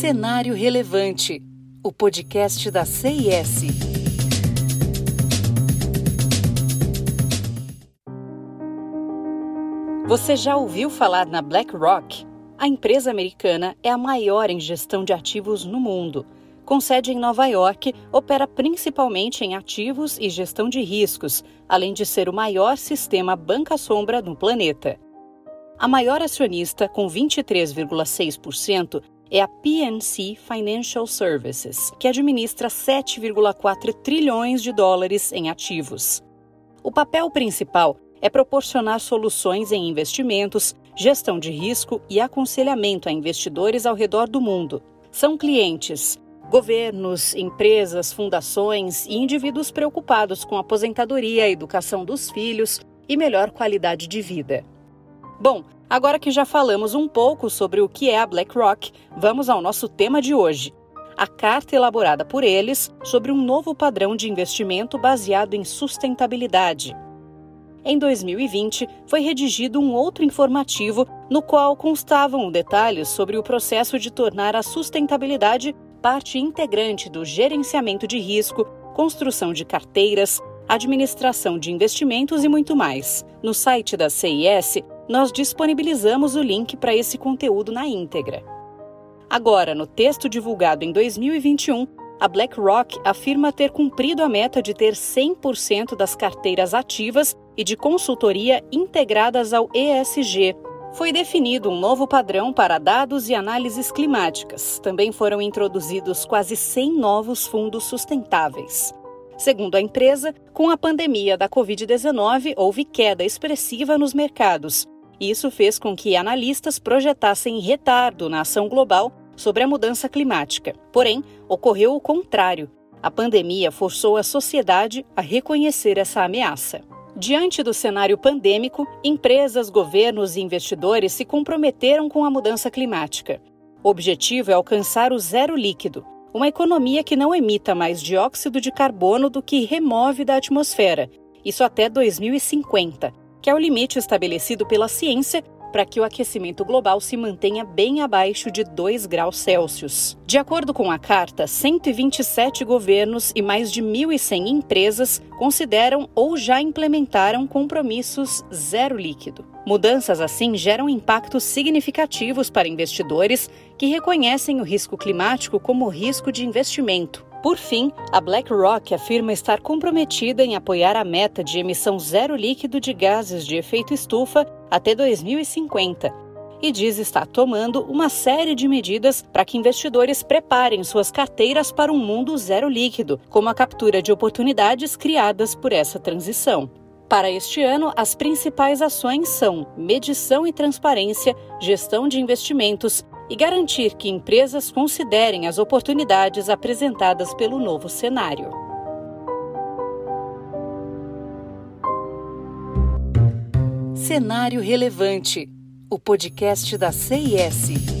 Cenário Relevante, o podcast da CIS. Você já ouviu falar na BlackRock? A empresa americana é a maior em gestão de ativos no mundo. Com sede em Nova York, opera principalmente em ativos e gestão de riscos, além de ser o maior sistema banca-sombra no planeta. A maior acionista, com 23,6%, é a PNC Financial Services, que administra 7,4 trilhões de dólares em ativos. O papel principal é proporcionar soluções em investimentos, gestão de risco e aconselhamento a investidores ao redor do mundo. São clientes governos, empresas, fundações e indivíduos preocupados com a aposentadoria, a educação dos filhos e melhor qualidade de vida. Bom, agora que já falamos um pouco sobre o que é a BlackRock, vamos ao nosso tema de hoje. A carta elaborada por eles sobre um novo padrão de investimento baseado em sustentabilidade. Em 2020, foi redigido um outro informativo no qual constavam detalhes sobre o processo de tornar a sustentabilidade parte integrante do gerenciamento de risco, construção de carteiras, administração de investimentos e muito mais. No site da CIS, nós disponibilizamos o link para esse conteúdo na íntegra. Agora, no texto divulgado em 2021, a BlackRock afirma ter cumprido a meta de ter 100% das carteiras ativas e de consultoria integradas ao ESG. Foi definido um novo padrão para dados e análises climáticas. Também foram introduzidos quase 100 novos fundos sustentáveis. Segundo a empresa, com a pandemia da Covid-19, houve queda expressiva nos mercados, isso fez com que analistas projetassem retardo na ação global sobre a mudança climática. Porém, ocorreu o contrário. A pandemia forçou a sociedade a reconhecer essa ameaça. Diante do cenário pandêmico, empresas, governos e investidores se comprometeram com a mudança climática. O objetivo é alcançar o zero líquido, uma economia que não emita mais dióxido de carbono do que remove da atmosfera, isso até 2050 que é o limite estabelecido pela ciência para que o aquecimento global se mantenha bem abaixo de 2 graus Celsius. De acordo com a carta, 127 governos e mais de 1.100 empresas consideram ou já implementaram compromissos zero líquido. Mudanças assim geram impactos significativos para investidores que reconhecem o risco climático como risco de investimento. Por fim, a BlackRock afirma estar comprometida em apoiar a meta de emissão zero líquido de gases de efeito estufa até 2050 e diz estar tomando uma série de medidas para que investidores preparem suas carteiras para um mundo zero líquido, como a captura de oportunidades criadas por essa transição. Para este ano, as principais ações são medição e transparência, gestão de investimentos e garantir que empresas considerem as oportunidades apresentadas pelo novo cenário. Cenário Relevante, o podcast da CIS.